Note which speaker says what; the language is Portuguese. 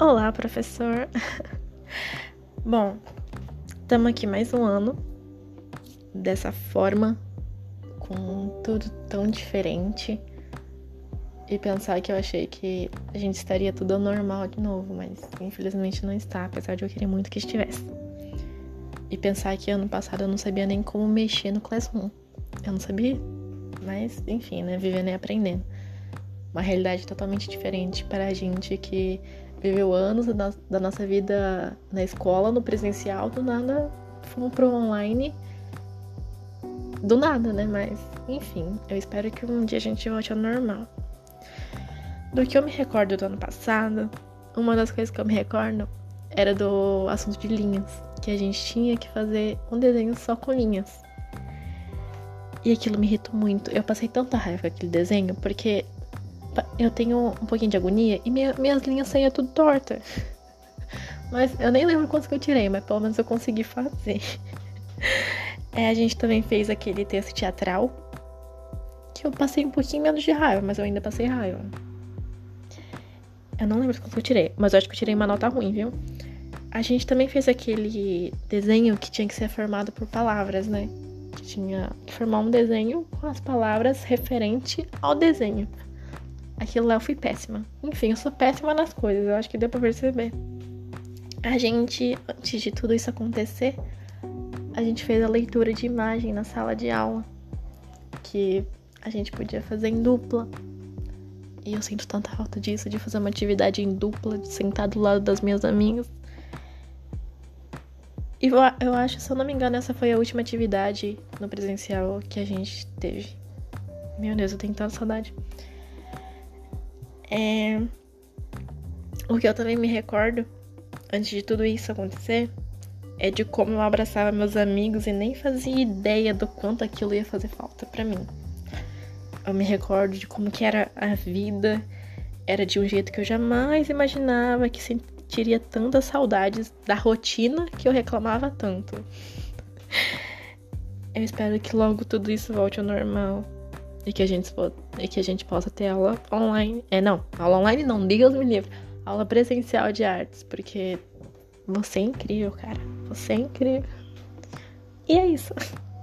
Speaker 1: Olá, professor. Bom, estamos aqui mais um ano dessa forma, com tudo tão diferente. E pensar que eu achei que a gente estaria tudo normal de novo, mas infelizmente não está, apesar de eu querer muito que estivesse. E pensar que ano passado eu não sabia nem como mexer no Classroom. Eu não sabia, mas enfim, né? Vivendo e aprendendo. Uma realidade totalmente diferente para a gente que viveu anos da nossa vida na escola, no presencial, do nada fomos pro online. Do nada, né? Mas, enfim, eu espero que um dia a gente volte ao normal. Do que eu me recordo do ano passado, uma das coisas que eu me recordo era do assunto de linhas, que a gente tinha que fazer um desenho só com linhas. E aquilo me irritou muito. Eu passei tanta raiva com aquele desenho, porque eu tenho um pouquinho de agonia e minha, minhas linhas saíam tudo torta. Mas eu nem lembro quantos que eu tirei, mas pelo menos eu consegui fazer. É, a gente também fez aquele texto teatral. Que eu passei um pouquinho menos de raiva, mas eu ainda passei raiva. Eu não lembro quanto eu tirei, mas eu acho que eu tirei uma nota ruim, viu? A gente também fez aquele desenho que tinha que ser formado por palavras, né? Tinha que formar um desenho com as palavras referente ao desenho. Aquilo lá eu fui péssima. Enfim, eu sou péssima nas coisas, eu acho que deu pra perceber. A gente, antes de tudo isso acontecer, a gente fez a leitura de imagem na sala de aula. Que a gente podia fazer em dupla. E eu sinto tanta falta disso, de fazer uma atividade em dupla, de sentar do lado das minhas amigas. E eu acho, se eu não me engano, essa foi a última atividade no presencial que a gente teve. Meu Deus, eu tenho tanta saudade. É... O que eu também me recordo, antes de tudo isso acontecer, é de como eu abraçava meus amigos e nem fazia ideia do quanto aquilo ia fazer falta para mim. Eu me recordo de como que era a vida, era de um jeito que eu jamais imaginava que sentiria tantas saudades da rotina que eu reclamava tanto. Eu espero que logo tudo isso volte ao normal e que a gente, e que a gente possa ter aula online. É, não, aula online não, Deus me livre. Aula presencial de artes, porque você é incrível, cara. Você é incrível. E é isso.